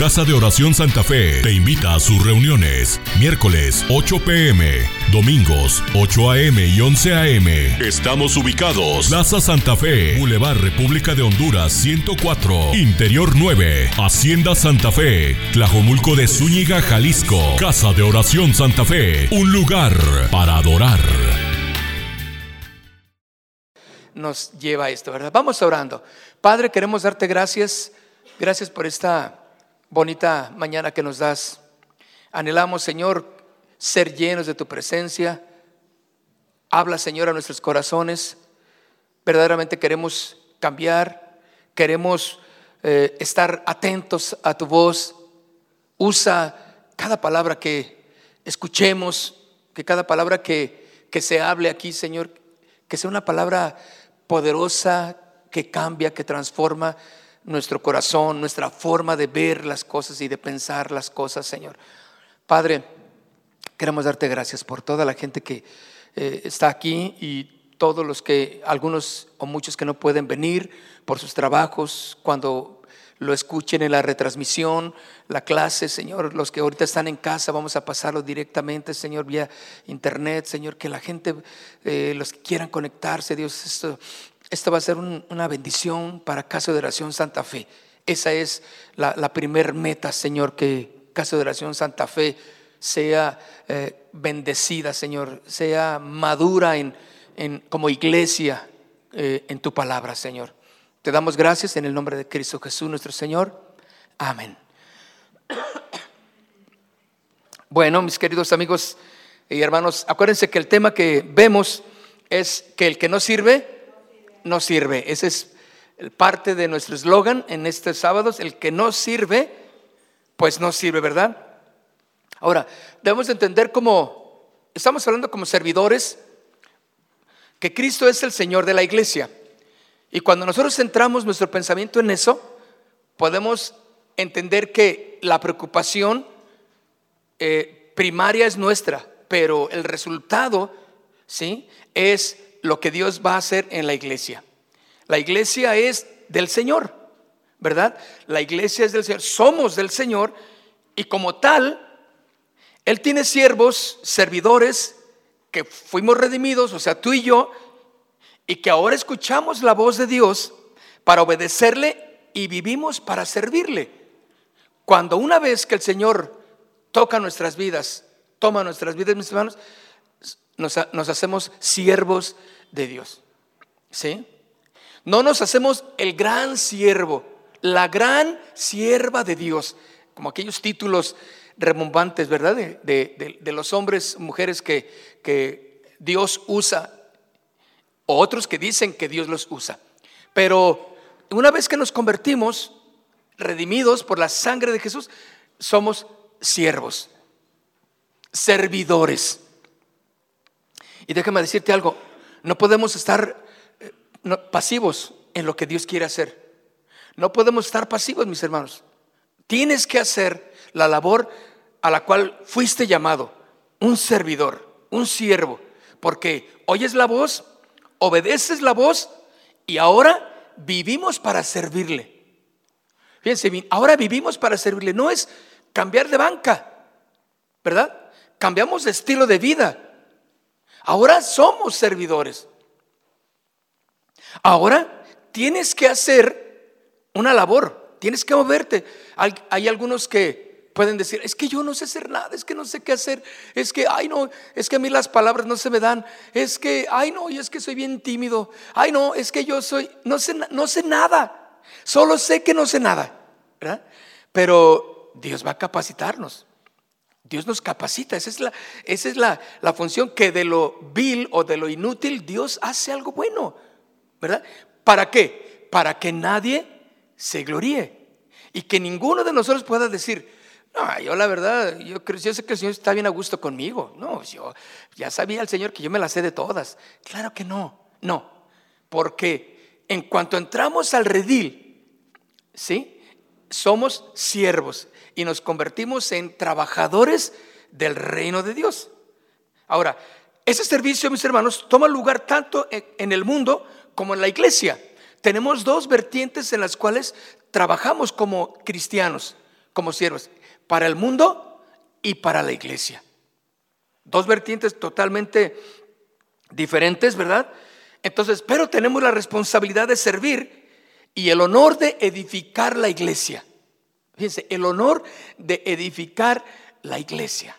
Casa de Oración Santa Fe te invita a sus reuniones. Miércoles 8 pm, domingos 8 am y 11 am. Estamos ubicados. Plaza Santa Fe, Boulevard República de Honduras 104, Interior 9, Hacienda Santa Fe, Tlajomulco de Zúñiga, Jalisco. Casa de Oración Santa Fe, un lugar para adorar. Nos lleva esto, ¿verdad? Vamos orando. Padre, queremos darte gracias. Gracias por esta bonita mañana que nos das. Anhelamos, Señor, ser llenos de tu presencia. Habla, Señor, a nuestros corazones. Verdaderamente queremos cambiar, queremos eh, estar atentos a tu voz. Usa cada palabra que escuchemos, que cada palabra que, que se hable aquí, Señor, que sea una palabra poderosa, que cambia, que transforma nuestro corazón, nuestra forma de ver las cosas y de pensar las cosas, Señor. Padre, queremos darte gracias por toda la gente que eh, está aquí y todos los que, algunos o muchos que no pueden venir por sus trabajos, cuando lo escuchen en la retransmisión, la clase, Señor, los que ahorita están en casa, vamos a pasarlo directamente, Señor, vía internet, Señor, que la gente, eh, los que quieran conectarse, Dios, esto esta va a ser una bendición para Casa de Oración Santa Fe. Esa es la, la primer meta, Señor, que Casa de Oración Santa Fe sea eh, bendecida, Señor, sea madura en, como iglesia eh, en tu palabra, Señor. Te damos gracias en el nombre de Cristo Jesús, nuestro Señor. Amén. Bueno, mis queridos amigos y hermanos, acuérdense que el tema que vemos es que el que no sirve, no sirve. Ese es parte de nuestro eslogan en estos sábados. El que no sirve, pues no sirve, ¿verdad? Ahora, debemos entender como, estamos hablando como servidores, que Cristo es el Señor de la iglesia. Y cuando nosotros centramos nuestro pensamiento en eso, podemos entender que la preocupación eh, primaria es nuestra, pero el resultado, ¿sí? Es lo que Dios va a hacer en la iglesia. La iglesia es del Señor, ¿verdad? La iglesia es del Señor, somos del Señor y como tal, Él tiene siervos, servidores, que fuimos redimidos, o sea, tú y yo, y que ahora escuchamos la voz de Dios para obedecerle y vivimos para servirle. Cuando una vez que el Señor toca nuestras vidas, toma nuestras vidas, mis hermanos, nos, hacemos siervos de Dios. ¿Sí? No nos hacemos el gran siervo, la gran sierva de Dios, como aquellos títulos remombantes, ¿verdad? De, los hombres, mujeres que, que Dios usa, o otros que dicen que Dios los usa. Pero una vez que nos convertimos, redimidos por la sangre de Jesús, somos siervos, servidores. Y déjame decirte algo, no podemos estar eh, pasivos en lo que Dios quiere hacer. No podemos estar pasivos, mis hermanos. Tienes que hacer la labor a la cual fuiste llamado, un servidor, un siervo, porque oyes la voz, obedeces la voz y ahora vivimos para servirle. Fíjense bien, ahora vivimos para servirle. No es cambiar de banca, ¿verdad? Cambiamos de estilo de vida. Ahora somos servidores. Ahora tienes que hacer una labor, tienes que moverte. Hay, algunos que pueden decir, es que yo no sé hacer nada, es que no sé qué hacer, es que, ay no, es que a mí las palabras no se me dan, es que, ay no, y es que soy bien tímido, ay no, es que yo soy, no sé, no sé nada, solo sé que no sé nada, Pero Dios va a capacitarnos. Dios nos capacita, esa es, la, esa es la, la, función que de lo vil o de lo inútil Dios hace algo bueno, ¿verdad? ¿Para qué? Para que nadie se gloríe y que ninguno de nosotros pueda decir, no, yo la verdad, yo, creo, yo sé que el Señor está bien a gusto conmigo. No, yo ya sabía el Señor que yo me la sé de todas. Claro que no, no, porque en cuanto entramos al redil, ¿sí? Somos siervos y nos convertimos en trabajadores del reino de Dios. Ahora, ese servicio, mis hermanos, toma lugar tanto en el mundo como en la iglesia. Tenemos dos vertientes en las cuales trabajamos como cristianos, como siervos, para el mundo y para la iglesia. Dos vertientes totalmente diferentes, ¿verdad? Entonces, pero tenemos la responsabilidad de servir y el honor de edificar la iglesia. Fíjense, el honor de edificar la iglesia.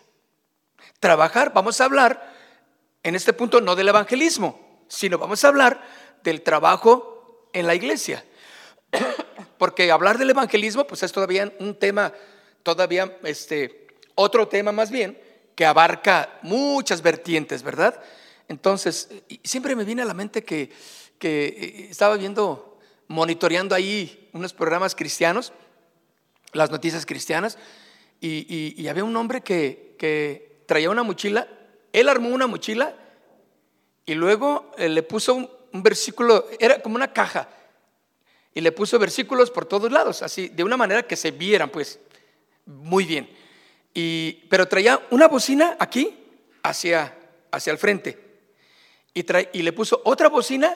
Trabajar, vamos a hablar en este punto no del evangelismo, sino vamos a hablar del trabajo en la iglesia. Porque hablar del evangelismo, pues es todavía un tema, todavía este, otro tema más bien, que abarca muchas vertientes, ¿verdad? Entonces, siempre me viene a la mente que, que eh, estaba viendo, monitoreando ahí unos programas cristianos, las noticias cristianas, y, había un hombre que, que, traía una mochila, él armó una mochila y luego eh, le puso un, versículo, era como una caja, y le puso versículos por todos lados, así, de una manera que se vieran, pues, muy bien. Y, pero traía una bocina aquí hacia, hacia el frente. Y, y le puso otra bocina,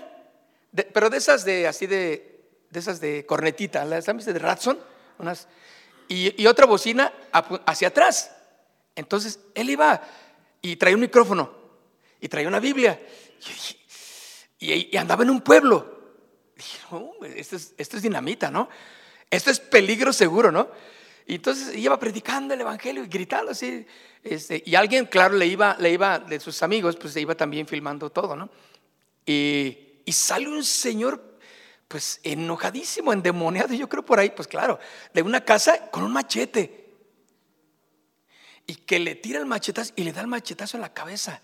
pero de esas de así de, de esas de cornetita, las de Ratson, unas, y, otra bocina hacia atrás. Entonces él iba y traía un micrófono y traía una Biblia y, andaba en un pueblo. dije, esto, es, esto es dinamita, ¿no? Esto es peligro seguro, ¿no? Y entonces iba predicando el evangelio y gritando así. Este, y alguien, claro, le iba, le iba de sus amigos, pues se iba también filmando todo, ¿no? Y, y sale un señor, pues enojadísimo, endemoniado, yo creo por ahí, pues claro, de una casa con un machete. Y que le tira el machetazo y le da el machetazo en la cabeza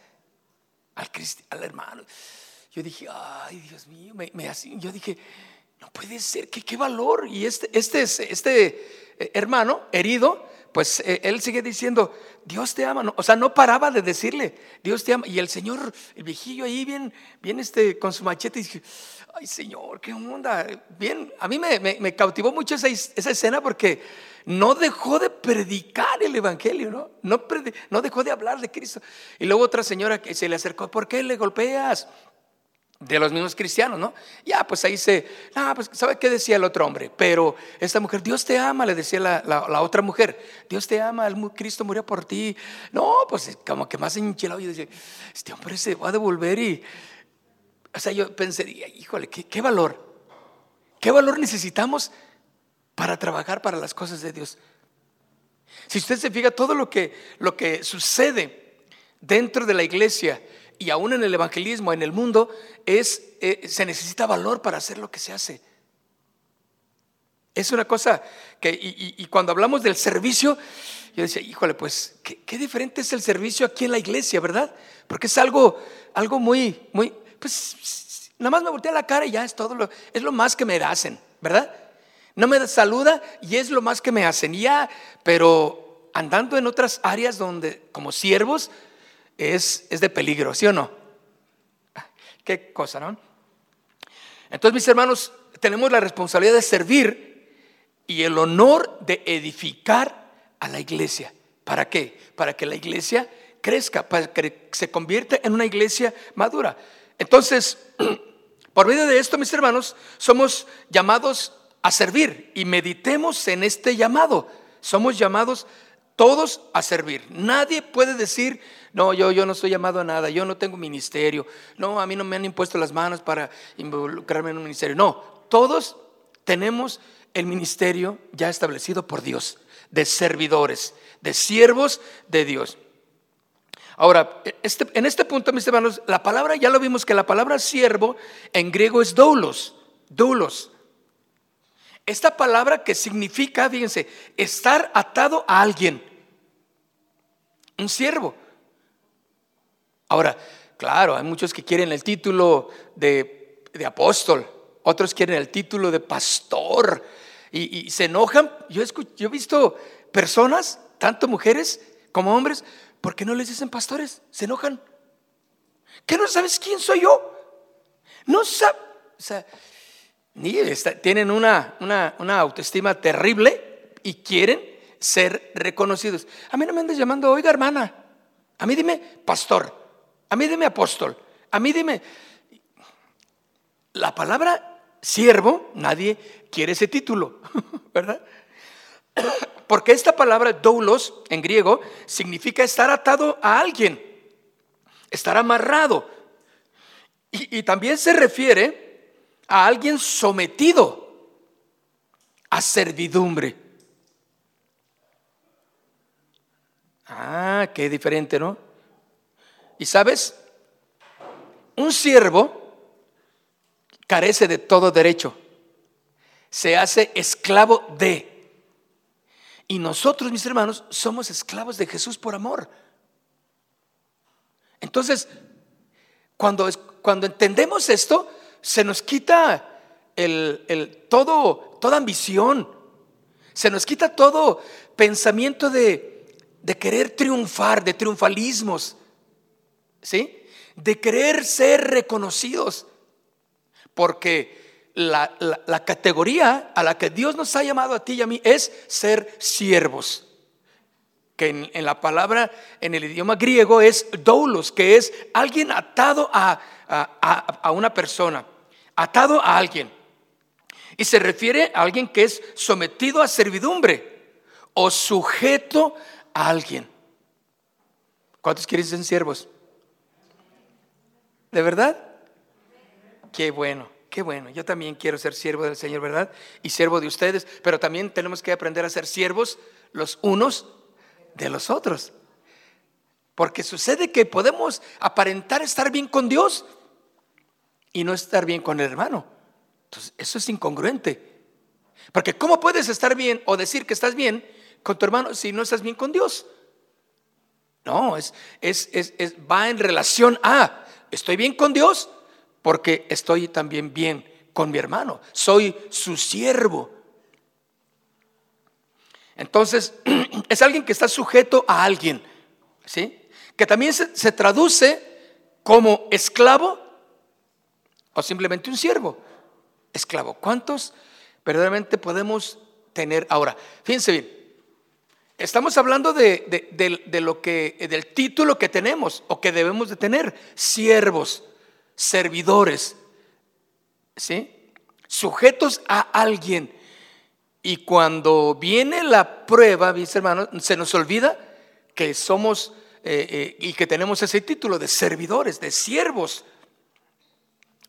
al, al hermano. Yo dije, ay, Dios mío, me, me, yo dije, no puede ser, qué, qué valor. Y este, este, este eh, hermano herido, pues eh, él sigue diciendo, Dios te ama. o sea, no paraba de decirle, Dios te ama. Y el Señor, el viejillo ahí bien, bien este, con su machete, y dije, ay Señor, qué onda. Bien, a mí me, cautivó mucho esa, esa, escena porque no dejó de predicar el Evangelio, ¿no? No, no dejó de hablar de Cristo. Y luego otra señora que se le acercó, ¿por qué le golpeas? De los mismos cristianos, ¿no? Ya, pues ahí se, ah, pues ¿sabe qué decía el otro hombre? Pero esta mujer, Dios te ama, le decía la, otra mujer, Dios te ama, Cristo murió por ti. No, pues como que más enchilado, yo decía, este hombre se va a devolver y, o sea, yo pensaría, híjole, qué, qué valor, qué valor necesitamos para trabajar para las cosas de Dios. Si usted se fija, todo lo que, lo que sucede dentro de la iglesia, y aún en el evangelismo, en el mundo, es, eh, se necesita valor para hacer lo que se hace. Es una cosa que, y, cuando hablamos del servicio, yo decía, híjole, pues, ¿qué, diferente es el servicio aquí en la iglesia, ¿verdad? Porque es algo, algo muy, muy, pues, nada más me voltea la cara y ya es todo lo, es lo más que me hacen, ¿verdad? No me saluda y es lo más que me hacen, ya, pero andando en otras áreas donde, como siervos, es, de peligro, ¿sí o no? Qué cosa, ¿no? Entonces, mis hermanos, tenemos la responsabilidad de servir y el honor de edificar a la iglesia. ¿Para qué? Para que la iglesia crezca, para que se convierta en una iglesia madura. Entonces, por medio de esto, mis hermanos, somos llamados a servir y meditemos en este llamado. Somos llamados todos a servir. Nadie puede decir, no, yo, yo no estoy llamado a nada, yo no tengo ministerio, no, a mí no me han impuesto las manos para involucrarme en un ministerio. No, todos tenemos el ministerio ya establecido por Dios, de servidores, de siervos de Dios. Ahora, este, en este punto, mis hermanos, la palabra, ya lo vimos que la palabra siervo en griego es doulos, doulos. Esta palabra que significa, fíjense, estar atado a alguien, un siervo. Ahora, claro, hay muchos que quieren el título de, apóstol, otros quieren el título de pastor y, se enojan. Yo he, visto personas, tanto mujeres como hombres, porque no les dicen pastores, se enojan. ¿Qué no sabes quién soy yo? No sabes, o sea, ni tienen una, una, una, autoestima terrible y quieren ser reconocidos. A mí no me andes llamando, oiga hermana, a mí dime pastor. A mí dime apóstol. A mí dime. La palabra siervo, nadie quiere ese título, ¿verdad? Porque esta palabra doulos en griego significa estar atado a alguien, estar amarrado. Y, y también se refiere a alguien sometido a servidumbre. Ah, qué diferente, ¿no? Y sabes, un siervo carece de todo derecho, se hace esclavo de. Y nosotros, mis hermanos, somos esclavos de Jesús por amor. Entonces, cuando, cuando entendemos esto, se nos quita el, el, todo, toda ambición, se nos quita todo pensamiento de, de querer triunfar, de triunfalismos, ¿sí? De querer ser reconocidos, porque la, la, categoría a la que Dios nos ha llamado a ti y a mí es ser siervos que en, la palabra, en el idioma griego es doulos, que es alguien atado a, a, a, una persona, atado a alguien. Y se refiere a alguien que es sometido a servidumbre o sujeto a alguien. ¿Cuántos quieren ser siervos? ¿De verdad? Qué bueno, qué bueno. Yo también quiero ser siervo del Señor, ¿verdad? Y siervo de ustedes, pero también tenemos que aprender a ser siervos los unos de los otros. Porque sucede que podemos aparentar estar bien con Dios y no estar bien con el hermano. Entonces, eso es incongruente. Porque ¿cómo puedes estar bien o decir que estás bien con tu hermano si no estás bien con Dios? No, es, es, es, es va en relación a estoy bien con Dios porque estoy también bien con mi hermano. Soy su siervo. Entonces, es alguien que está sujeto a alguien, ¿sí? Que también se, se traduce como esclavo o simplemente un siervo. Esclavo. ¿Cuántos verdaderamente podemos tener ahora? Fíjense bien. Estamos hablando de, de, lo que, del título que tenemos o que debemos de tener, siervos, servidores, ¿sí? Sujetos a alguien. Y cuando viene la prueba, mis hermanos, se nos olvida que somos eh, eh, y que tenemos ese título de servidores, de siervos.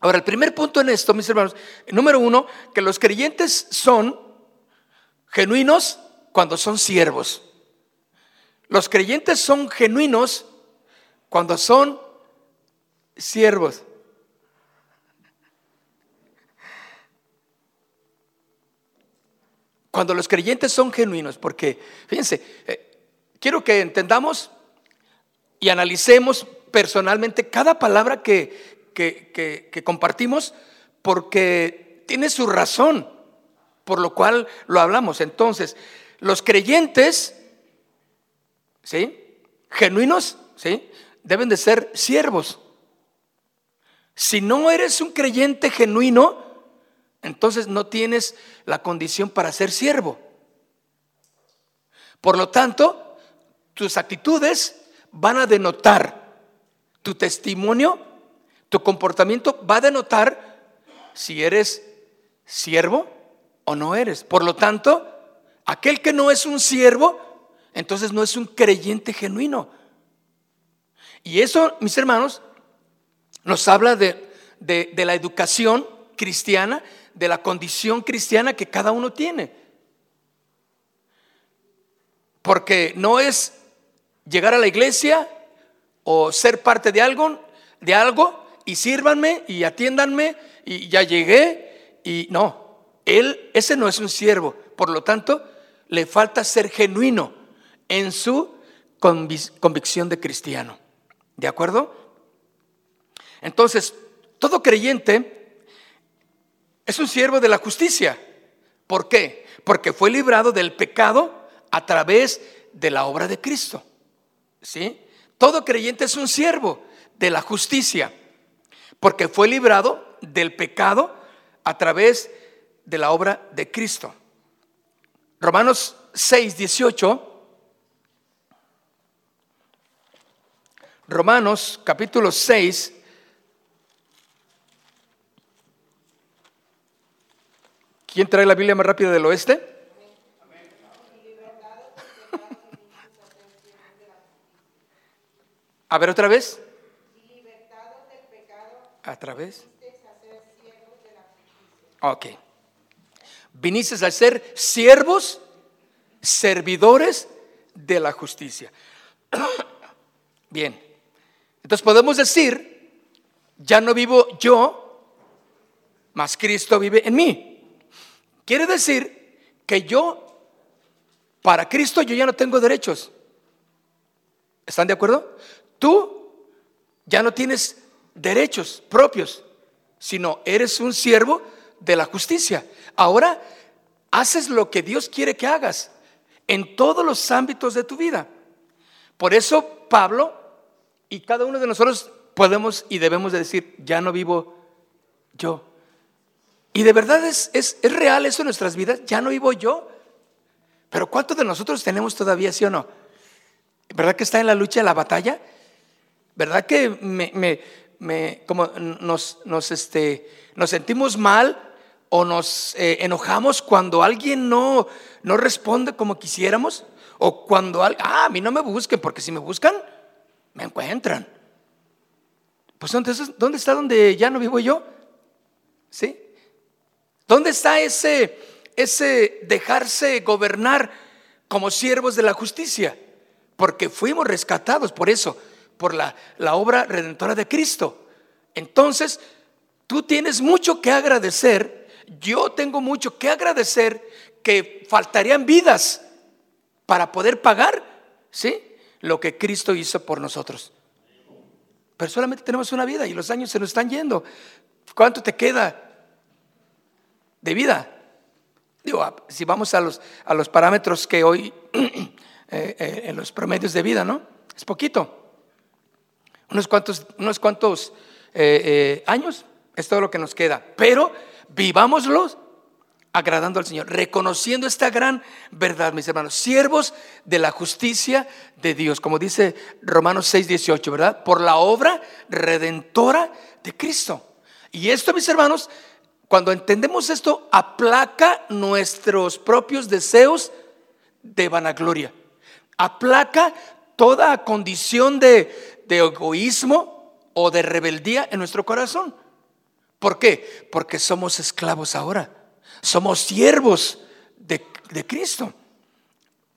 Ahora, el primer punto en esto, mis hermanos, número uno, que los creyentes son genuinos cuando son siervos. Los creyentes son genuinos cuando son siervos. Cuando los creyentes son genuinos, porque, fíjense, eh, quiero que entendamos y analicemos personalmente cada palabra que, que, que compartimos, porque tiene su razón, por lo cual lo hablamos. Entonces, los creyentes, ¿sí? Genuinos, ¿sí? Deben de ser siervos. Si no eres un creyente genuino, entonces no tienes la condición para ser siervo. Por lo tanto, tus actitudes van a denotar tu testimonio, tu comportamiento va a denotar si eres siervo o no eres. Por lo tanto, Aquel que no es un siervo, entonces no es un creyente genuino. Y eso, mis hermanos, nos habla de, de, la educación cristiana, de la condición cristiana que cada uno tiene. Porque no es llegar a la iglesia o ser parte de algo, de algo y sírvanme y atiéndanme y ya llegué y no, él ese no es un siervo. Por lo tanto, le falta ser genuino en su convicción de cristiano. ¿De acuerdo? Entonces, todo creyente es un siervo de la justicia. ¿Por qué? Porque fue librado del pecado a través de la obra de Cristo. ¿Sí? Todo creyente es un siervo de la justicia, porque fue librado del pecado a través de la obra de Cristo. Romanos 6, 18. Romanos capítulo 6. ¿Quién trae la Biblia más rápida del oeste? A ver otra vez. Libertados del pecado. A través. Ok. Viniste a ser siervos, servidores de la justicia. Bien. Entonces podemos decir, ya no vivo yo, mas Cristo vive en mí. Quiere decir que yo, para Cristo, yo ya no tengo derechos. ¿Están de acuerdo? Tú ya no tienes derechos propios, sino eres un siervo de la justicia. Ahora haces lo que Dios quiere que hagas en todos los ámbitos de tu vida. Por eso Pablo y cada uno de nosotros podemos y debemos de decir, ya no vivo yo. Y de verdad es, es, es real eso en nuestras vidas, ya no vivo yo. Pero ¿cuántos de nosotros tenemos todavía, sí o no? ¿Verdad que está en la lucha, en la batalla? ¿Verdad que me, me, como nos, nos, este, nos sentimos mal o nos eh, enojamos cuando alguien no, no responde como quisiéramos? O cuando, ah, a mí no me busquen, porque si me buscan, me encuentran. Pues entonces, ¿dónde está donde ya no vivo yo? ¿Sí? ¿Dónde está ese, ese dejarse gobernar como siervos de la justicia? Porque fuimos rescatados por eso, por la, la obra redentora de Cristo. Entonces, tú tienes mucho que agradecer, yo tengo mucho que agradecer que faltarían vidas para poder pagar, ¿sí? Lo que Cristo hizo por nosotros. Pero solamente tenemos una vida y los años se nos están yendo. ¿Cuánto te queda de vida? Digo, si vamos a los, a los parámetros que hoy Eh, eh, en los promedios de vida, ¿no? Es poquito. Unos cuantos, unos cuantos eh, años es todo lo que nos queda. Pero vivámoslos agradando al Señor, reconociendo esta gran verdad, mis hermanos, siervos de la justicia de Dios, como dice Romanos 6, 18, ¿verdad? Por la obra redentora de Cristo. Y esto, mis hermanos, cuando entendemos esto, aplaca nuestros propios deseos de vanagloria aplaca toda condición de, egoísmo o de rebeldía en nuestro corazón. ¿Por qué? Porque somos esclavos ahora. Somos siervos de, Cristo.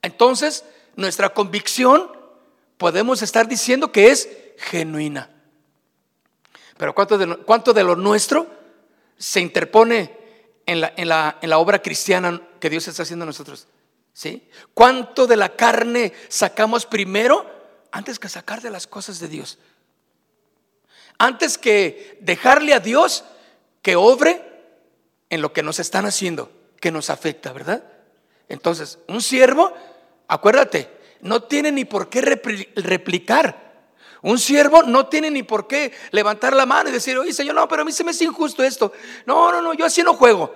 Entonces, nuestra convicción podemos estar diciendo que es genuina. Pero ¿cuánto de, cuánto de lo nuestro se interpone en la, en, la, en la obra cristiana que Dios está haciendo en nosotros? ¿Sí? ¿Cuánto de la carne sacamos primero antes que sacar de las cosas de Dios? Antes que dejarle a Dios que obre en lo que nos están haciendo, que nos afecta, ¿verdad? Entonces, un siervo, acuérdate, no tiene ni por qué replicar. Un siervo no tiene ni por qué levantar la mano y decir, oye, Señor, no, pero a mí se me es injusto esto. No, no, no, yo así no juego.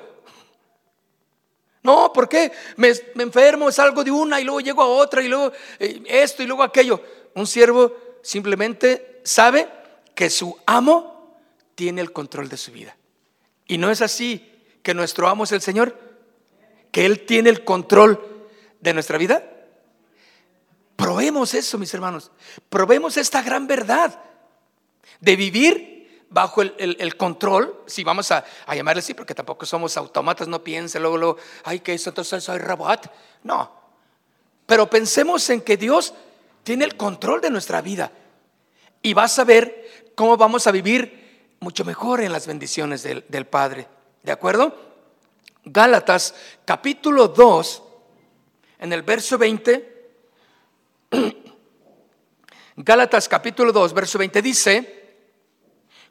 No, ¿por qué? Me, enfermo, salgo de una y luego llego a otra y luego eh, esto y luego aquello. Un siervo simplemente sabe que su amo tiene el control de su vida. Y no es así que nuestro amo es el Señor, que Él tiene el control de nuestra vida. Probemos eso, mis hermanos. Probemos esta gran verdad de vivir bajo el, control, si vamos a, llamarle así, porque tampoco somos autómatas, no piense luego, luego, ay, que eso entonces soy robot. No, pero pensemos en que Dios tiene el control de nuestra vida y vas a ver cómo vamos a vivir mucho mejor en las bendiciones del, del Padre. ¿De acuerdo? Gálatas capítulo 2, en el verso 20. Gálatas capítulo 2, verso 20 dice,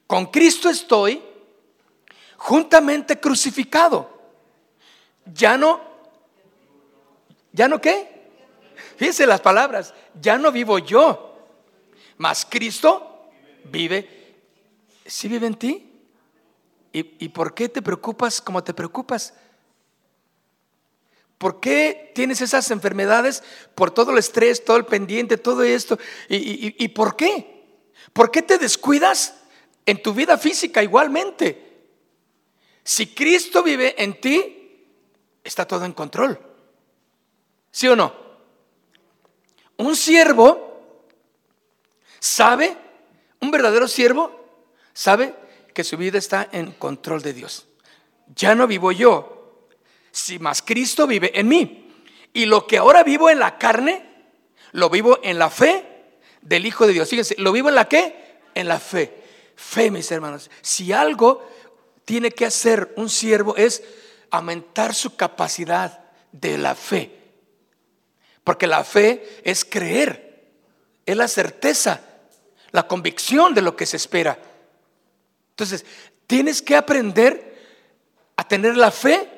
con Cristo estoy juntamente crucificado. Ya no, ¿ya no qué? Fíjense las palabras, ya no vivo yo, mas Cristo vive. ¿Sí vive en ti? ¿Y, ¿Y por qué te preocupas como te preocupas? ¿Por qué tienes esas enfermedades? Por todo el estrés, todo el pendiente, todo esto. ¿Y, y, y por qué? ¿Por qué te descuidas en tu vida física igualmente. Si Cristo vive en ti, está todo en control. ¿Sí o no? Un siervo sabe, un verdadero siervo, sabe que su vida está en control de Dios. Ya no vivo yo, si más Cristo vive en mí. Y lo que ahora vivo en la carne, lo vivo en la fe del Hijo de Dios. Fíjense, ¿lo vivo en la qué? En la fe. Fe, mis hermanos. Si algo tiene que hacer un siervo es aumentar su capacidad de la fe. Porque la fe es creer, es la certeza, la convicción de lo que se espera. Entonces, tienes que aprender a tener la fe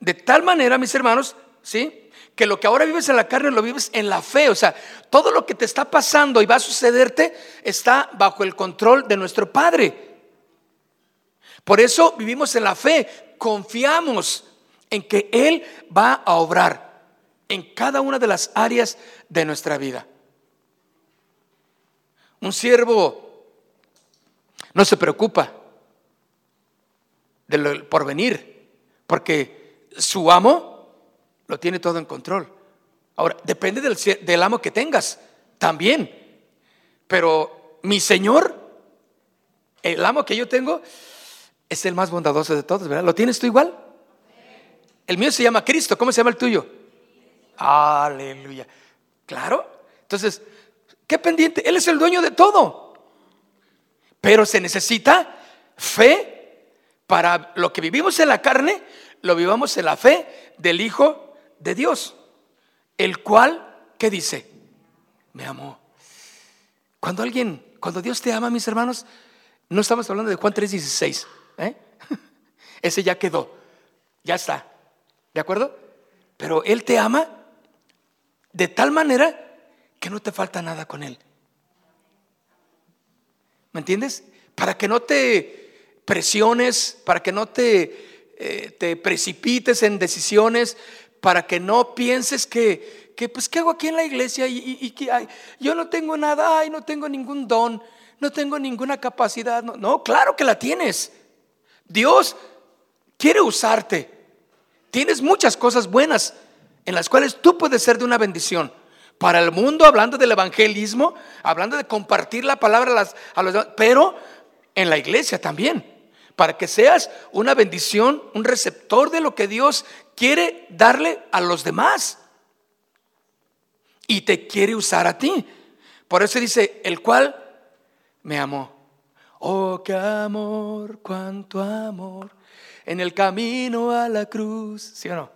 de tal manera, mis hermanos, ¿sí? que lo que ahora vives en la carne lo vives en la fe. O sea, todo lo que te está pasando y va a sucederte está bajo el control de nuestro Padre. Por eso vivimos en la fe, confiamos en que Él va a obrar en cada una de las áreas de nuestra vida. Un siervo no se preocupa del porvenir, porque su amo lo tiene todo en control. Ahora, depende del, amo que tengas, también. Pero mi Señor, el amo que yo tengo, es el más bondadoso de todos, ¿verdad? ¿Lo tienes tú igual? El mío se llama Cristo, ¿cómo se llama el tuyo? Aleluya. Claro. Entonces, ¿qué pendiente? Él es el dueño de todo. Pero se necesita fe para lo que vivimos en la carne, lo vivamos en la fe del Hijo de Dios, el cual, ¿qué dice? Me amó. Cuando alguien, cuando Dios te ama, mis hermanos, no estamos hablando de Juan 3:16, ¿eh? ese ya quedó, ya está, ¿de acuerdo? Pero Él te ama de tal manera que no te falta nada con Él. ¿Me entiendes? Para que no te presiones, para que no te, eh, te precipites en decisiones, para que no pienses que, que pues, ¿qué hago aquí en la iglesia? Y, que yo no tengo nada, ay, no tengo ningún don, no tengo ninguna capacidad. No, no, claro que la tienes. Dios quiere usarte. Tienes muchas cosas buenas en las cuales tú puedes ser de una bendición. Para el mundo, hablando del evangelismo, hablando de compartir la palabra a, las, a los demás, pero en la iglesia también para que seas una bendición, un receptor de lo que Dios quiere darle a los demás. Y te quiere usar a ti. Por eso dice, el cual me amó. Oh, qué amor, cuánto amor. En el camino a la cruz. ¿Sí o no?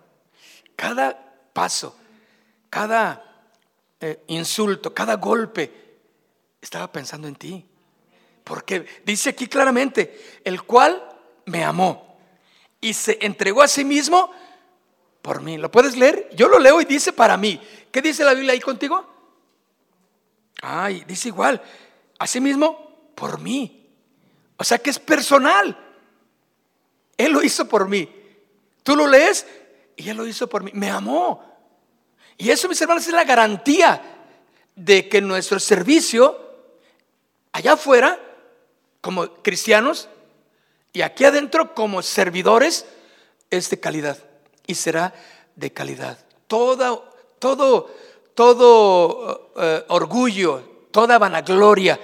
Cada paso, cada eh, insulto, cada golpe, estaba pensando en ti. Porque dice aquí claramente, el cual me amó y se entregó a sí mismo por mí. ¿Lo puedes leer? Yo lo leo y dice para mí. ¿Qué dice la Biblia ahí contigo? Ay, dice igual, a sí mismo por mí. O sea que es personal. Él lo hizo por mí. Tú lo lees y Él lo hizo por mí. Me amó. Y eso, mis hermanos, es la garantía de que nuestro servicio allá afuera como cristianos y aquí adentro como servidores es de calidad y será de calidad. todo, todo, todo eh, orgullo, toda vanagloria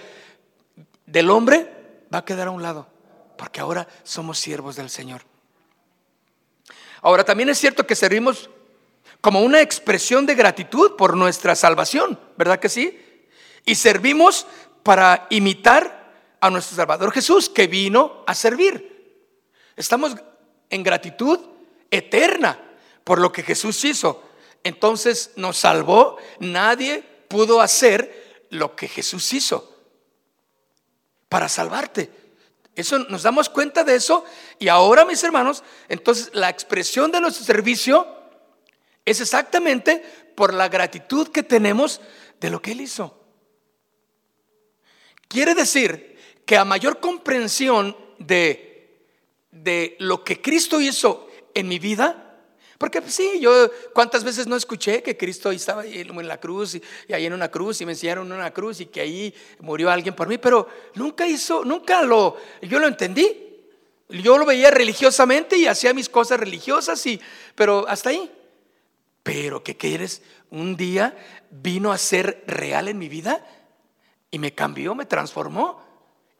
del hombre va a quedar a un lado, porque ahora somos siervos del Señor. Ahora también es cierto que servimos como una expresión de gratitud por nuestra salvación, ¿verdad que sí? Y servimos para imitar a nuestro Salvador Jesús que vino a servir. Estamos en gratitud eterna por lo que Jesús hizo. Entonces nos salvó, nadie pudo hacer lo que Jesús hizo para salvarte. Eso nos damos cuenta de eso y ahora, mis hermanos, entonces la expresión de nuestro servicio es exactamente por la gratitud que tenemos de lo que él hizo. Quiere decir que a mayor comprensión de, de lo que Cristo hizo en mi vida, porque pues, sí, yo cuántas veces no escuché que Cristo estaba en la cruz y, ahí en una cruz y me enseñaron una cruz y que ahí murió alguien por mí, pero nunca hizo, nunca lo, yo lo entendí. Yo lo veía religiosamente y hacía mis cosas religiosas y, pero hasta ahí. Pero ¿qué quieres? Un día vino a ser real en mi vida y me cambió, me transformó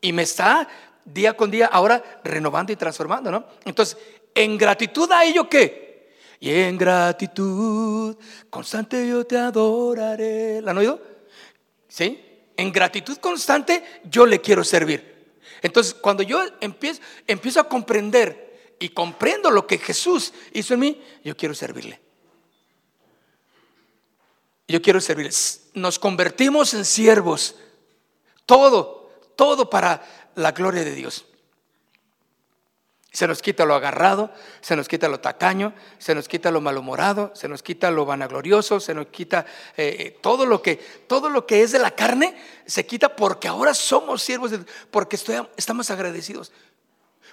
y me está día con día ahora renovando y transformando, ¿no? Entonces, en gratitud a ello qué? Y en gratitud constante yo te adoraré. ¿La han oído? ¿Sí? En gratitud constante yo le quiero servir. Entonces, cuando yo empiezo, empiezo a comprender y comprendo lo que Jesús hizo en mí, yo quiero servirle. Yo quiero servirle. Nos convertimos en siervos. Todo, todo para la gloria de Dios. Se nos quita lo agarrado, se nos quita lo tacaño, se nos quita lo malhumorado, se nos quita lo vanaglorioso, se nos quita eh, eh, todo lo que todo lo que es de la carne se quita porque ahora somos siervos, de, porque estamos agradecidos.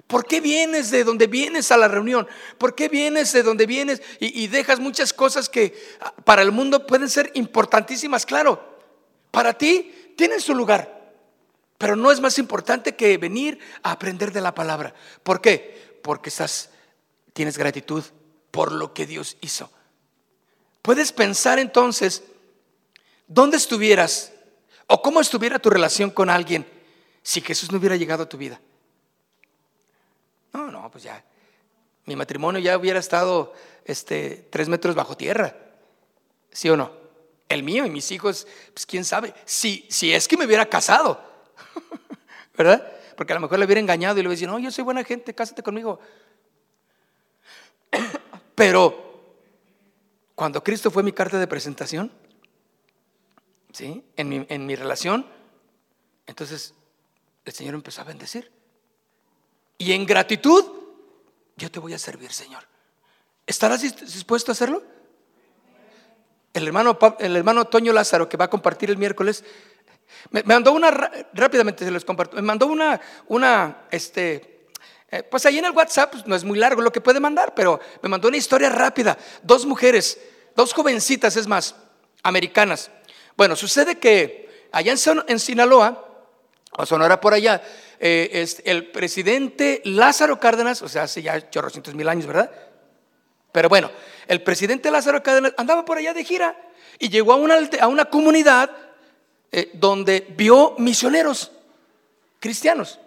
¿Por qué vienes de donde vienes a la reunión? ¿Por qué vienes de donde vienes y, dejas muchas cosas que ah, para el mundo pueden ser importantísimas? Claro, para ti tienen su lugar. Pero no es más importante que venir a aprender de la palabra. ¿Por qué? Porque estás, tienes gratitud por lo que Dios hizo. Puedes pensar entonces dónde estuvieras o cómo estuviera tu relación con alguien si Jesús no hubiera llegado a tu vida. No, no, pues ya. Mi matrimonio ya hubiera estado este, tres metros bajo tierra. ¿Sí o no? El mío y mis hijos, pues quién sabe. Si, si es que me hubiera casado. ¿verdad? Porque a lo mejor le hubiera engañado y le hubiera dicho, no, yo soy buena gente, cásate conmigo. Pero cuando Cristo fue mi carta de presentación, ¿sí? En mi, en mi relación, entonces el Señor empezó a bendecir. Y en gratitud, yo te voy a servir, Señor. ¿Estarás dispuesto a hacerlo? El hermano, el hermano Toño Lázaro, que va a compartir el miércoles, me, mandó una, rápidamente se los comparto, me mandó una, una, este, eh, pues ahí en el WhatsApp, pues, no es muy largo lo que puede mandar, pero me mandó una historia rápida. Dos mujeres, dos jovencitas, es más, americanas. Bueno, sucede que allá en, Sinaloa, o Sonora por allá, eh, es el presidente Lázaro Cárdenas, o sea, hace ya chorrocientos mil años, ¿verdad? Pero bueno, el presidente Lázaro Cárdenas andaba por allá de gira y llegó a una, a una comunidad eh, donde vio misioneros cristianos.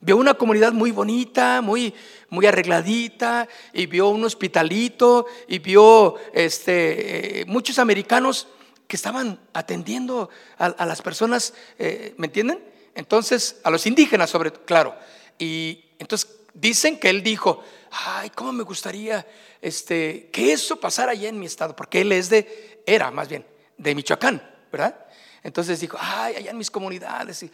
Vio una comunidad muy bonita, muy, muy arregladita, y vio un hospitalito, y vio este, eh, muchos americanos que estaban atendiendo a, las personas, eh, ¿me entienden? Entonces, a los indígenas sobre claro. Y entonces dicen que él dijo, ay, cómo me gustaría este, que eso pasara allá en mi estado, porque él es de, era más bien, de Michoacán, ¿verdad? Entonces dijo, ay, allá en mis comunidades.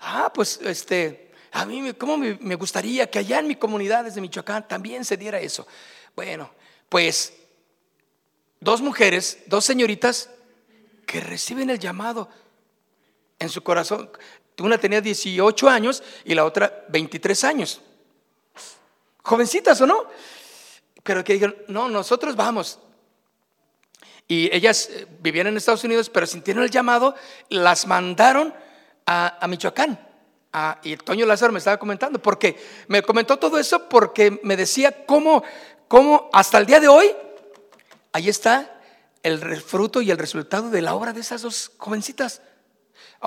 ah, pues este, a mí, ¿cómo me, gustaría que allá en mis comunidades de Michoacán también se diera eso? Bueno, pues dos mujeres, dos señoritas que reciben el llamado en su corazón. Una tenía 18 años y la otra 23 años. Jovencitas o no? Pero que dijeron, no, nosotros vamos. Y ellas eh, vivían en Estados Unidos, pero sintieron el llamado, las mandaron a, Michoacán. y Toño Lázaro me estaba comentando, porque me comentó todo eso porque me decía cómo, cómo hasta el día de hoy, ahí está el fruto y el resultado de la obra de esas dos jovencitas.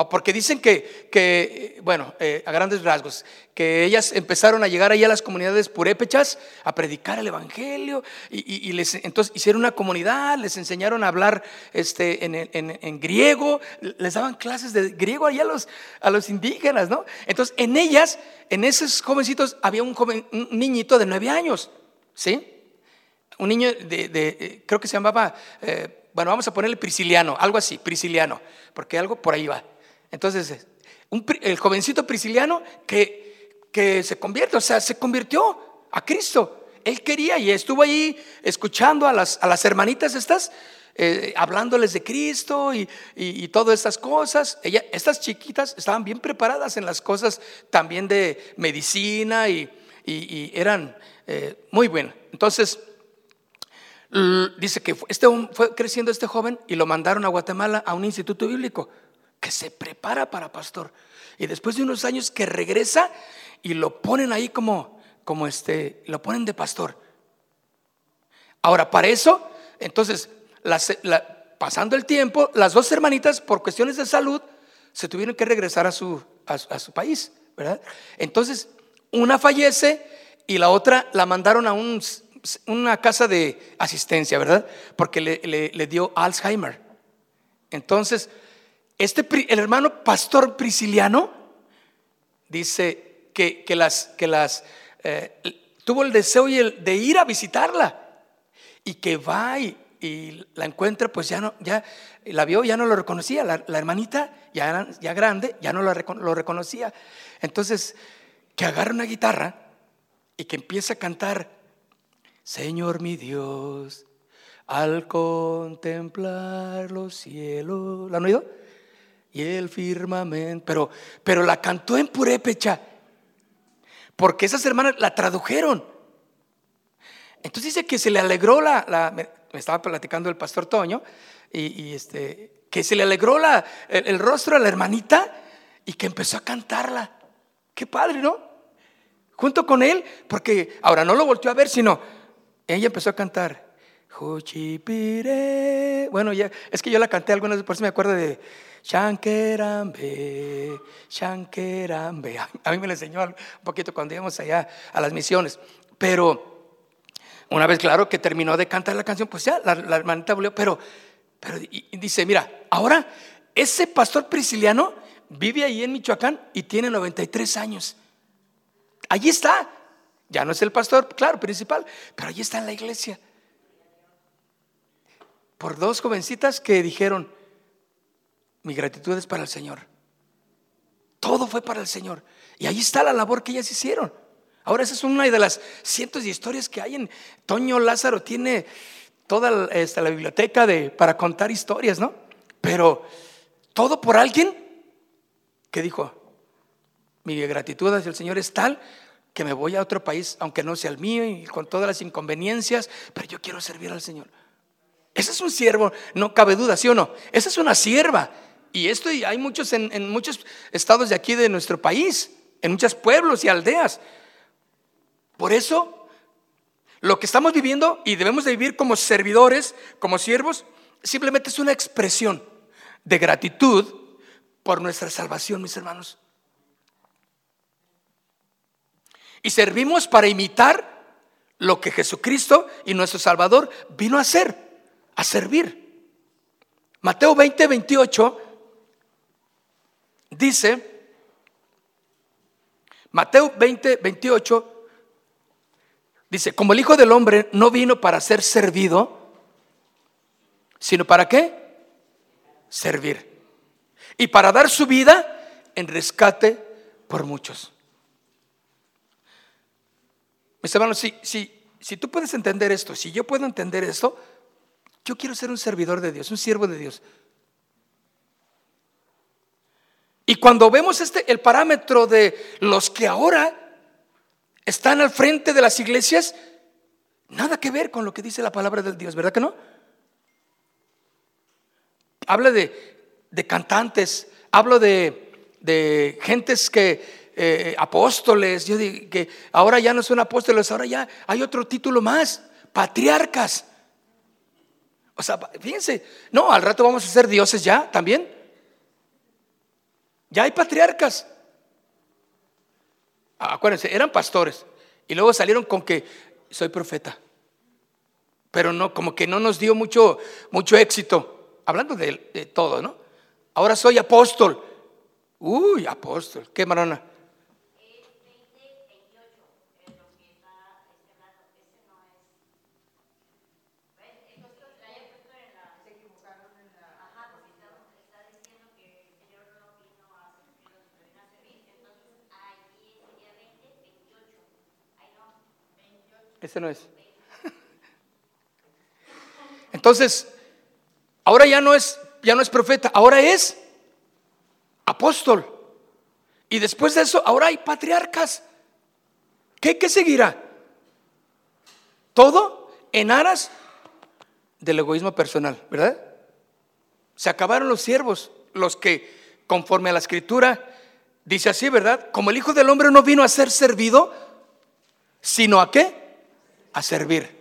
Porque dicen que, bueno, eh, a grandes rasgos, que ellas empezaron a llegar ahí a las comunidades purépechas a predicar el Evangelio y, les, entonces hicieron una comunidad, les enseñaron a hablar este, en, griego, les daban clases de griego ahí a los, a los indígenas, ¿no? Entonces en ellas, en esos jovencitos, había un, joven, un niñito de nueve años, ¿sí? Un niño de, eh, creo que se llamaba, eh, bueno, vamos a ponerle prisciliano, algo así, prisciliano, porque algo por ahí va. Entonces, el jovencito prisciliano que, que se convierte, o sea, se convirtió a Cristo. Él quería y estuvo ahí escuchando a las, a las hermanitas estas, eh, hablándoles de Cristo y, y, todas estas cosas. Estas chiquitas estaban bien preparadas en las cosas también de medicina y, y eran eh, muy buenas. Entonces, dice que este, fue creciendo este joven y lo mandaron a Guatemala a un instituto bíblico que se prepara para pastor. Y después de unos años que regresa y lo ponen ahí como, como este, lo ponen de pastor. Ahora, para eso, entonces, pasando el tiempo, las dos hermanitas, por cuestiones de salud, se tuvieron que regresar a su, a, su país, ¿verdad? Entonces, una fallece y la otra la mandaron a un, una casa de asistencia, ¿verdad? Porque le, le, dio Alzheimer. Entonces, este, el hermano pastor prisciliano dice que, que las, que las eh, tuvo el deseo de ir a visitarla y que va y, la encuentra, pues ya no, ya la vio, ya no lo reconocía, la, hermanita ya, ya grande, ya no lo, lo reconocía. Entonces, que agarra una guitarra y que empieza a cantar, Señor mi Dios, al contemplar los cielos, ¿la han oído? Y el firmamento, pero, pero la cantó en purépecha, porque esas hermanas la tradujeron. Entonces dice que se le alegró la, me, estaba platicando el pastor Toño, y, este, que se le alegró la, el, rostro a la hermanita y que empezó a cantarla. Qué padre, ¿no? Junto con él, porque ahora no lo volteó a ver, sino ella empezó a cantar. Bueno, ya, es que yo la canté algunas veces, por eso me acuerdo de Shankerambe, Shankerambe. A mí me la enseñó un poquito cuando íbamos allá a las misiones. Pero una vez, claro, que terminó de cantar la canción, pues ya la, hermanita volvió, pero, pero dice, mira, ahora ese pastor prisciliano vive ahí en Michoacán y tiene 93 años. Allí está. Ya no es el pastor, claro, principal, pero allí está en la iglesia. Por dos jovencitas que dijeron, mi gratitud es para el Señor. Todo fue para el Señor. Y ahí está la labor que ellas hicieron. Ahora esa es una de las cientos de historias que hay en Toño Lázaro tiene toda esta, la biblioteca de, para contar historias, ¿no? Pero todo por alguien que dijo, mi gratitud hacia el Señor es tal que me voy a otro país, aunque no sea el mío y con todas las inconveniencias, pero yo quiero servir al Señor. Ese es un siervo, no cabe duda, ¿sí o no? Esa es una sierva. Y esto hay muchos en, en muchos estados de aquí de nuestro país, en muchos pueblos y aldeas. Por eso, lo que estamos viviendo y debemos de vivir como servidores, como siervos, simplemente es una expresión de gratitud por nuestra salvación, mis hermanos. Y servimos para imitar lo que Jesucristo y nuestro Salvador vino a hacer, a servir. Mateo 20, 28 dice, Mateo 20, 28 Dice, como el Hijo del Hombre no vino para ser servido, sino para qué? Servir. Y para dar su vida en rescate por muchos. Mis hermanos, si, si, si tú puedes entender esto, si yo puedo entender esto, yo quiero ser un servidor de Dios, un siervo de Dios. Y cuando vemos este, el parámetro de los que ahora están al frente de las iglesias, nada que ver con lo que dice la palabra del Dios, ¿verdad que no? Habla de, cantantes, hablo de, de gentes que, eh, apóstoles, yo digo que ahora ya no son apóstoles, ahora ya hay otro título más, patriarcas. O sea, fíjense, no, al rato vamos a ser dioses ya también. Ya hay patriarcas. Acuérdense, eran pastores y luego salieron con que soy profeta. Pero no, como que no nos dio mucho, mucho éxito, hablando de, todo, ¿no? Ahora soy apóstol. Uy, apóstol, qué marona. Ese no es. Entonces, ahora ya no es, ya no es profeta, ahora es apóstol. Y después de eso, ahora hay patriarcas. ¿Qué, qué seguirá? Todo en aras del egoísmo personal, ¿verdad? Se acabaron los siervos, los que conforme a la escritura dice así, ¿verdad? Como el Hijo del Hombre no vino a ser servido, sino a qué? A servir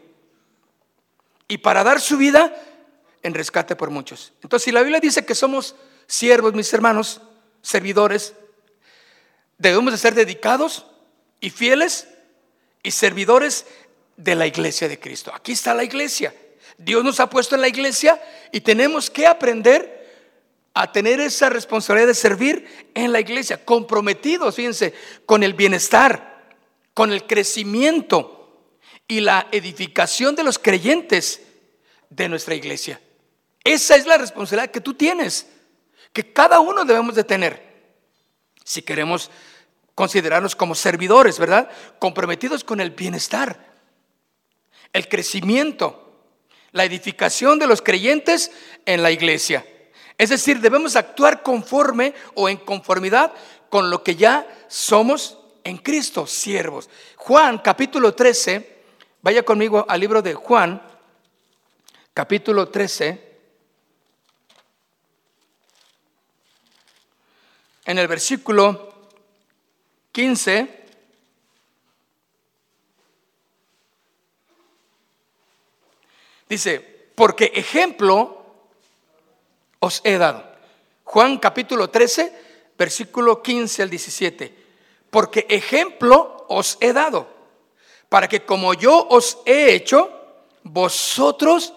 y para dar su vida en rescate por muchos. Entonces, si la Biblia dice que somos siervos, mis hermanos, servidores, debemos de ser dedicados y fieles y servidores de la iglesia de Cristo. Aquí está la iglesia. Dios nos ha puesto en la iglesia y tenemos que aprender a tener esa responsabilidad de servir en la iglesia, comprometidos, fíjense, con el bienestar, con el crecimiento y la edificación de los creyentes de nuestra iglesia. Esa es la responsabilidad que tú tienes, que cada uno debemos de tener, si queremos considerarnos como servidores, ¿verdad? Comprometidos con el bienestar, el crecimiento, la edificación de los creyentes en la iglesia. Es decir, debemos actuar conforme o en conformidad con lo que ya somos en Cristo, siervos. Juan capítulo 13, vaya conmigo al libro de Juan, capítulo 13. En el versículo 15. Dice, porque ejemplo os he dado. Juan capítulo 13, versículo 15 al 17. Porque ejemplo os he dado, para que como yo os he hecho, vosotros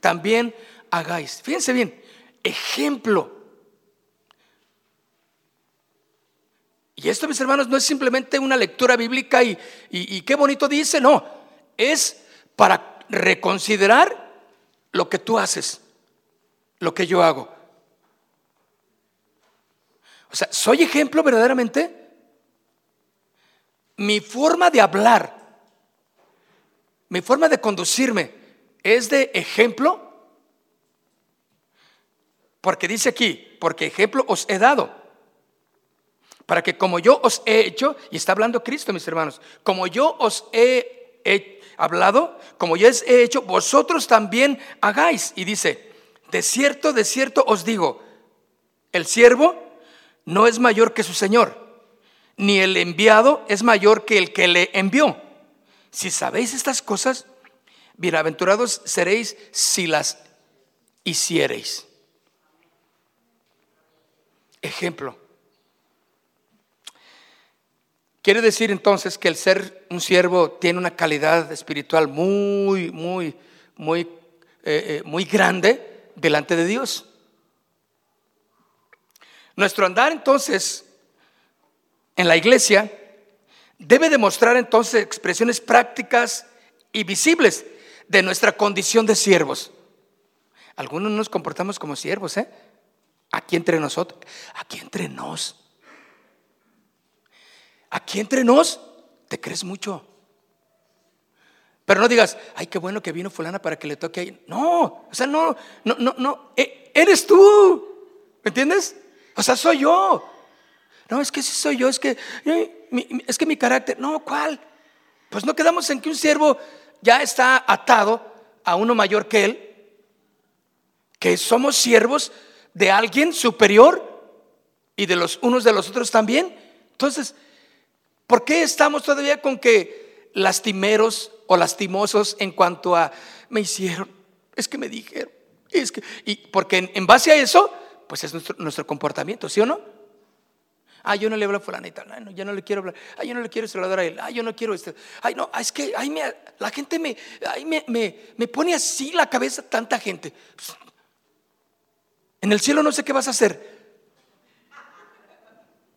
también hagáis. Fíjense bien, ejemplo. Y esto, mis hermanos, no es simplemente una lectura bíblica y, qué bonito dice, no, es para reconsiderar lo que tú haces, lo que yo hago. O sea, ¿soy ejemplo verdaderamente? Mi forma de hablar, mi forma de conducirme, ¿es de ejemplo? Porque dice aquí, porque ejemplo os he dado para que como yo os he hecho, y está hablando Cristo, mis hermanos, como yo os he, hablado, como yo os he hecho, vosotros también hagáis. Y dice, de cierto, de cierto os digo, el siervo no es mayor que su Señor, ni el enviado es mayor que el que le envió. Si sabéis estas cosas, bienaventurados seréis si las hiciereis. Ejemplo. Quiere decir entonces que el ser un siervo tiene una calidad espiritual muy, muy, muy, eh, eh, muy grande delante de Dios. Nuestro andar entonces en la iglesia debe demostrar entonces expresiones prácticas y visibles de nuestra condición de siervos. Algunos nos comportamos como siervos, ¿eh? Aquí entre nosotros, aquí entre nos. Aquí entre nos, te crees mucho. Pero no digas, ay, qué bueno que vino fulana para que le toque ahí. No, o sea, no, no, no, no, e, eres tú. ¿Me entiendes? O sea, soy yo. No, es que sí soy yo, es que, es que mi carácter, no, ¿cuál? Pues no quedamos en que un siervo ya está atado a uno mayor que él, que somos siervos de alguien superior y de los unos de los otros también. Entonces, ¿Por qué estamos todavía con que lastimeros o lastimosos en cuanto a me hicieron? Es que me dijeron. Es que, y porque en, base a eso, pues es nuestro, comportamiento, ¿sí o no? Ah, yo no le hablo a fulanita, no, yo no le quiero hablar, ah, yo no le quiero saludar a él, ah, yo no quiero este, ay, no, es que ay, me, la gente me, me, me, pone así la cabeza tanta gente. En el cielo no sé qué vas a hacer.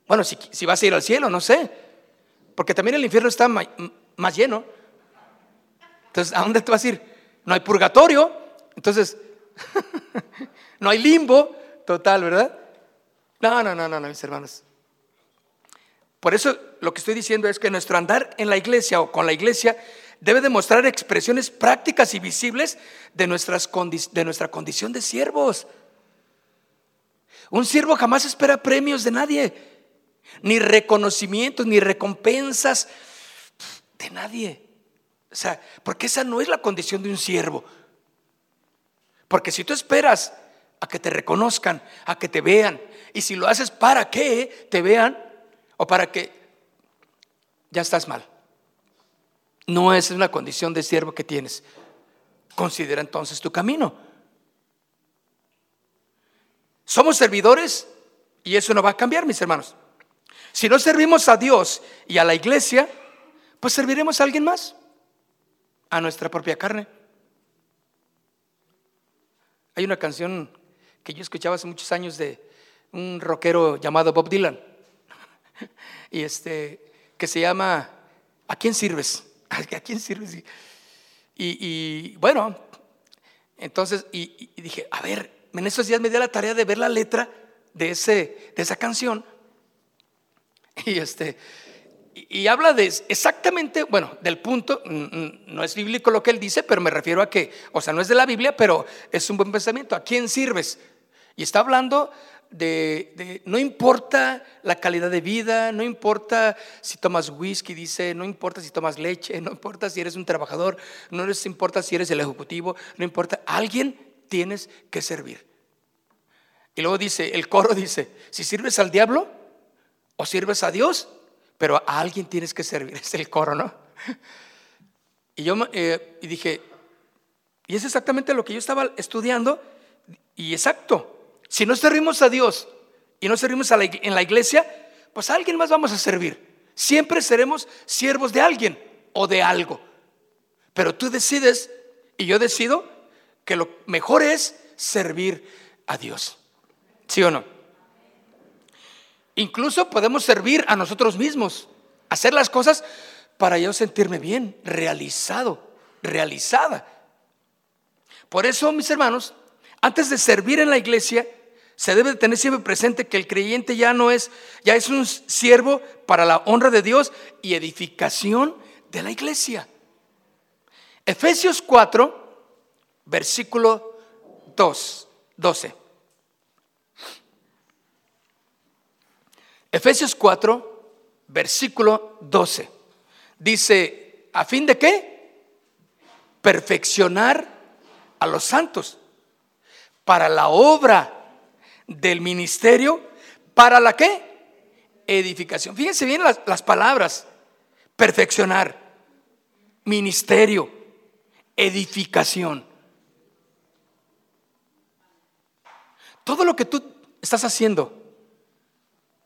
Bueno, si, si vas a ir al cielo, no sé. Porque también el infierno está más lleno. Entonces, ¿a dónde te vas a ir? No hay purgatorio. Entonces, no hay limbo total, ¿verdad? No, no, no, no, no, mis hermanos. Por eso lo que estoy diciendo es que nuestro andar en la iglesia o con la iglesia debe demostrar expresiones prácticas y visibles de, nuestra condición de siervos. Un siervo jamás espera premios de nadie ni reconocimientos, ni recompensas de nadie. O sea, porque esa no es la condición de un siervo. Porque si tú esperas a que te reconozcan, a que te vean, y si lo haces para que te vean o para que ya estás mal. No es una condición de siervo que tienes. Considera entonces tu camino. Somos servidores Y eso no va a cambiar, mis hermanos. Si no servimos a Dios y a la iglesia, pues serviremos a alguien más, a nuestra propia carne. Hay una canción que yo escuchaba hace muchos años de un rockero llamado Bob Dylan, y este, que se llama ¿A quién sirves? ¿A quién sirves? Y, bueno, entonces, y, dije, a ver, en esos días me di la tarea de ver la letra de, ese, de esa canción. Y este, y habla de exactamente, bueno, del punto, no es bíblico lo que él dice, pero me refiero a que, o sea, no es de la Biblia, pero es un buen pensamiento. ¿A quién sirves? Y está hablando no importa la calidad de vida, no importa si tomas whisky, dice, no importa si tomas leche, no importa si eres un trabajador, no importa si eres el ejecutivo, no importa, alguien tienes que servir. Y luego dice, el coro dice, si sirves al diablo o sirves a Dios, pero a alguien tienes que servir, es el coro, ¿no? Y yo eh, dije, y es exactamente lo que yo estaba estudiando, y exacto, si no servimos a Dios y no servimos en la iglesia, pues a alguien más vamos a servir. Siempre seremos siervos de alguien o de algo. Pero tú decides y yo decido que lo mejor es servir a Dios. ¿Sí o no? Incluso podemos servir a nosotros mismos, hacer las cosas para yo sentirme bien, realizado, realizada. Por eso, mis hermanos, antes de servir en la iglesia, se debe tener siempre presente que el creyente ya no es, ya es un siervo para la honra de Dios y edificación de la iglesia. Efesios 4, versículo 2, 12. Efesios 4, versículo 12. Dice, ¿a fin de qué? Perfeccionar a los santos para la obra del ministerio para la qué? Edificación. Fíjense bien las, palabras. Perfeccionar, ministerio, edificación. Todo lo que tú estás haciendo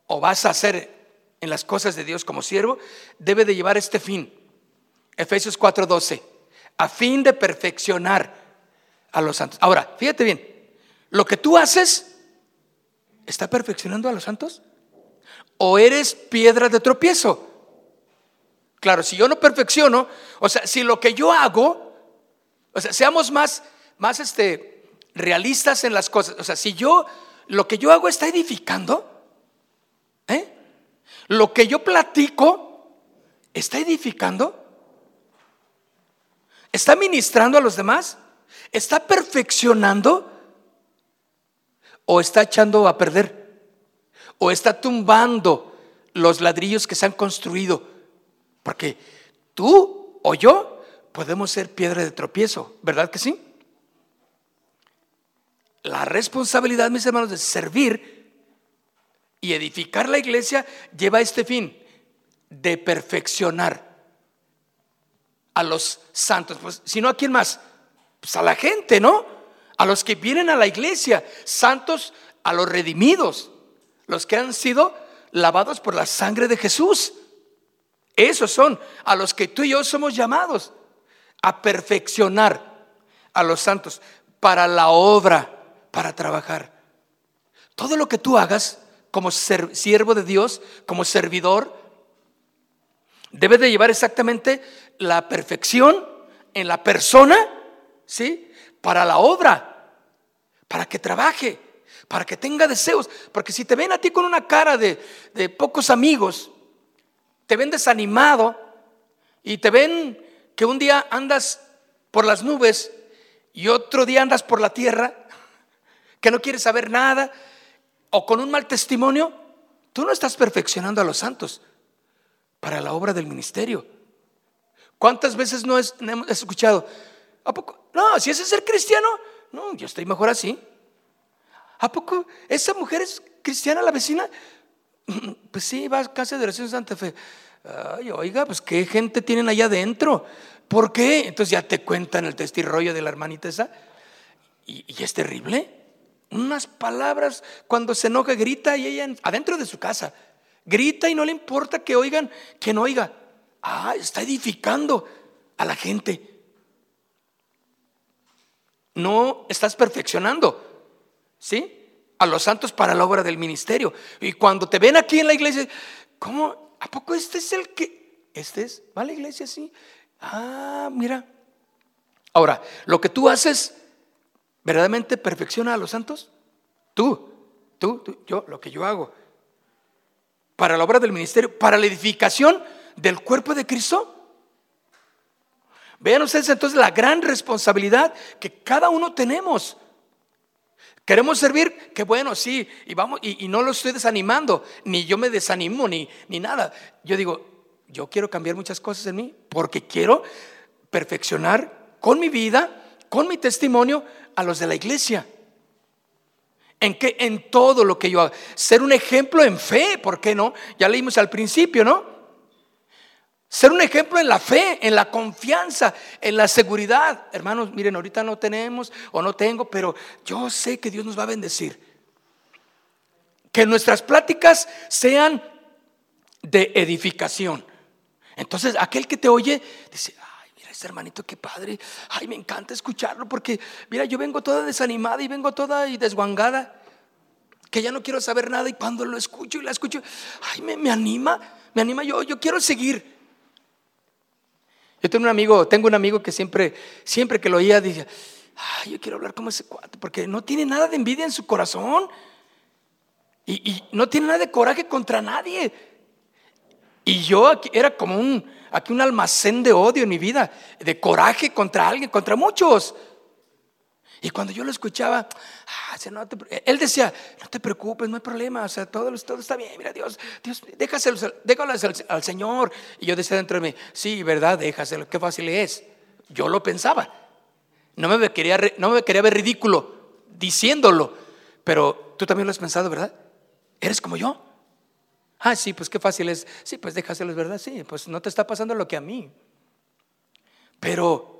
o vas a hacer en las cosas de Dios como siervo debe de llevar este fin. Efesios 4:12, a fin de perfeccionar a los santos. Ahora, fíjate bien, lo que tú haces ¿Está perfeccionando a los santos? ¿O eres piedra de tropiezo? Claro, si yo no perfecciono, o sea, si lo que yo hago, o sea, seamos más, más este, realistas en las cosas. O sea, si yo, lo que yo hago está edificando, ¿eh? Lo que yo platico está edificando, está ministrando a los demás, está perfeccionando o está echando a perder, o está tumbando los ladrillos que se han construido. Porque tú o yo podemos ser piedra de tropiezo, ¿verdad que sí? La responsabilidad, mis hermanos, de servir y edificar la iglesia lleva a este fin, de perfeccionar a los santos. Pues, si no, ¿a quién más? Pues a la gente, ¿no? A los que vienen a la iglesia, santos a los redimidos, los que han sido lavados por la sangre de Jesús. Esos son a los que tú y yo somos llamados a perfeccionar a los santos para la obra, para trabajar. Todo lo que tú hagas como siervo de Dios, como servidor, debe de llevar exactamente la perfección en la persona, ¿sí? Para la obra, para que trabaje, para que tenga deseos. Porque si te ven a ti con una cara de, de pocos amigos, te ven desanimado y te ven que un día andas por las nubes y otro día andas por la tierra, que no quieres saber nada, o con un mal testimonio, tú no estás perfeccionando a los santos para la obra del ministerio. ¿Cuántas veces no has escuchado? ¿A poco? No, si ese es ser cristiano, no, yo estoy mejor así. ¿A poco esa mujer es cristiana, la vecina? Pues sí, va a casa de oración Santa Fe. Ay, oiga, pues qué gente tienen allá adentro. ¿Por qué? Entonces ya te cuentan el testirrollo de la hermanita esa. Y, es terrible. unas palabras, cuando se enoja, grita y ella adentro de su casa, grita y no le importa que oigan, que no oiga. Ah, está edificando a la gente. No estás perfeccionando, ¿sí? A los santos para la obra del ministerio. Y cuando te ven aquí en la iglesia, ¿cómo? ¿A poco este es el que? ¿Este es? ¿Va a la iglesia así? Ah, mira. Ahora, lo que tú haces verdaderamente perfecciona a los santos? Tú, tú, tú, yo, lo que yo hago. Para la obra del ministerio, para la edificación del cuerpo de Cristo. Vean ustedes entonces la gran responsabilidad que cada uno tenemos. Queremos servir, que bueno, sí, y vamos, y, no lo estoy desanimando, ni yo me desanimo, ni, ni nada. Yo digo, yo quiero cambiar muchas cosas en mí, porque quiero perfeccionar con mi vida, con mi testimonio, a los de la iglesia. En que en todo lo que yo hago, ser un ejemplo en fe, ¿por qué no? Ya leímos al principio, ¿no? Ser un ejemplo en la fe, en la confianza, en la seguridad. Hermanos, miren, ahorita no tenemos o no tengo, pero yo sé que Dios nos va a bendecir. Que nuestras pláticas sean de edificación. Entonces, aquel que te oye dice, este hermanito, qué padre. Ay, me encanta escucharlo porque, mira, yo vengo toda desanimada y vengo toda y desguangada, que ya no quiero saber nada y cuando lo escucho y la escucho, ay, me, me anima, me anima yo, yo quiero seguir. Yo tengo un amigo, tengo un amigo que siempre, siempre que lo oía, dice, ay, yo quiero hablar como ese cuate, porque no tiene nada de envidia en su corazón y, y no tiene nada de coraje contra nadie. Y yo aquí era como un, aquí un almacén de odio en mi vida, de coraje contra alguien, contra muchos. Y cuando yo lo escuchaba, ah, él decía, no te preocupes, no hay problema, o sea, todo, todo está bien, mira, Dios, Dios, déjaselo, déjalo al, Señor. Y yo decía dentro de mí, sí, verdad, déjaselo, qué fácil es. Yo lo pensaba. No me quería, no me quería ver ridículo diciéndolo, pero tú también lo has pensado, ¿verdad? ¿Eres como yo? Ah, sí, pues qué fácil es. Sí, pues déjaselo, es verdad. Sí, pues no te está pasando lo que a mí. Pero,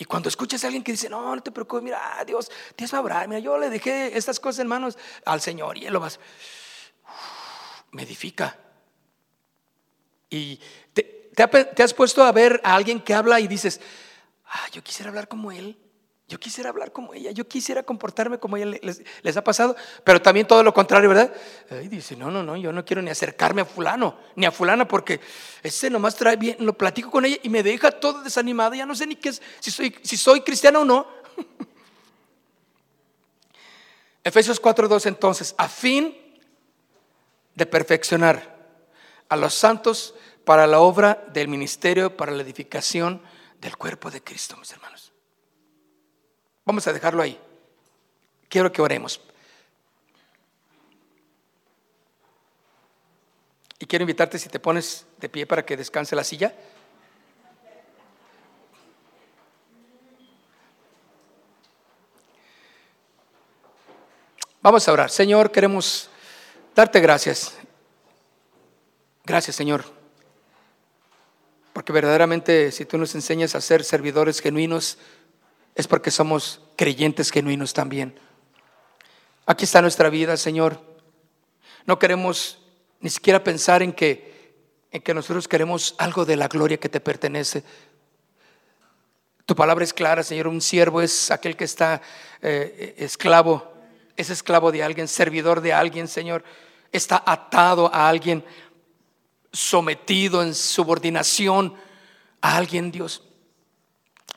y cuando escuchas a alguien que dice, no, no te preocupes, mira, Dios, Dios va a. Mira, yo le dejé estas cosas en manos al Señor y Él lo va a... me edifica. Y te, te has puesto a ver a alguien que habla y dices, ah, yo quisiera hablar como Él. Yo quisiera hablar como ella, yo quisiera comportarme como ella les, ha pasado, pero también todo lo contrario, ¿verdad? Ay, dice, no, no, no, yo no quiero ni acercarme a fulano, ni a fulana, porque ese nomás trae bien, lo platico con ella y me deja todo desanimado, ya no sé ni qué es, si soy, si soy cristiano o no. Efesios 4.2 entonces, a fin de perfeccionar a los santos para la obra del ministerio, para la edificación del cuerpo de Cristo, mis hermanos. Vamos a dejarlo ahí. Quiero que oremos. Y quiero invitarte si te pones de pie para que descanse la silla. Vamos a orar. Señor, queremos darte gracias. Gracias, Señor. Porque verdaderamente si tú nos enseñas a ser servidores genuinos, es porque somos creyentes genuinos también. Aquí está nuestra vida, Señor. No queremos ni siquiera pensar en que, en que nosotros queremos algo de la gloria que te pertenece. Tu palabra es clara, Señor. Un siervo es aquel que está eh, esclavo, es esclavo de alguien, servidor de alguien, Señor. Está atado a alguien, sometido en subordinación a alguien, Dios.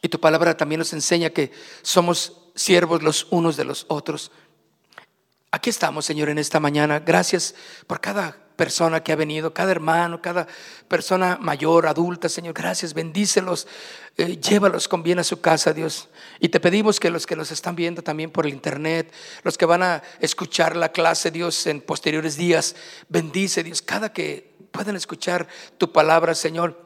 Y tu palabra también nos enseña que somos siervos los unos de los otros. Aquí estamos, Señor, en esta mañana. Gracias por cada persona que ha venido, cada hermano, cada persona mayor, adulta, Señor. Gracias, bendícelos, eh, llévalos con bien a su casa, Dios. Y te pedimos que los que nos están viendo también por el internet, los que van a escuchar la clase, Dios, en posteriores días, bendice, Dios, cada que puedan escuchar tu palabra, Señor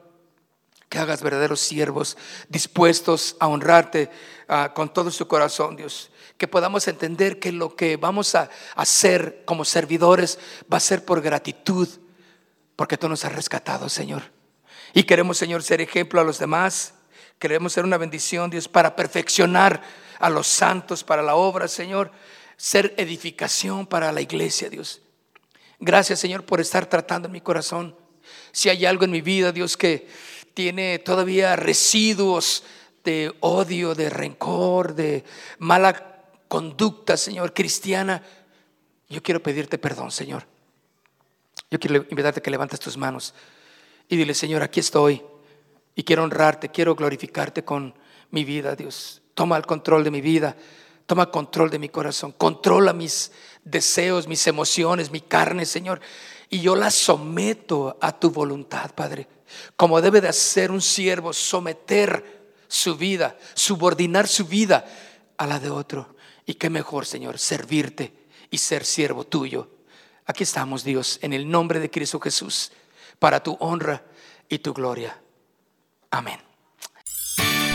que hagas verdaderos siervos dispuestos a honrarte ah, con todo su corazón, Dios. Que podamos entender que lo que vamos a hacer como servidores va a ser por gratitud, porque tú nos has rescatado, Señor. Y queremos, Señor, ser ejemplo a los demás. Queremos ser una bendición, Dios, para perfeccionar a los santos para la obra, Señor. ser edificación para la iglesia, Dios. Gracias, Señor, por estar tratando en mi corazón. Si hay algo en mi vida, Dios, que tiene todavía residuos de odio, de rencor, de mala conducta, Señor, cristiana, yo quiero pedirte perdón, Señor. Yo quiero invitarte a que levantes tus manos y dile, Señor, aquí estoy y quiero honrarte, quiero glorificarte con mi vida, Dios. Toma el control de mi vida, toma control de mi corazón, controla mis deseos, mis emociones, mi carne, Señor. Y yo la someto a tu voluntad, Padre. Como debe de hacer un siervo, someter su vida, subordinar su vida a la de otro. Y qué mejor, Señor, servirte y ser siervo tuyo. Aquí estamos, Dios, en el nombre de Cristo Jesús, para tu honra y tu gloria. Amén.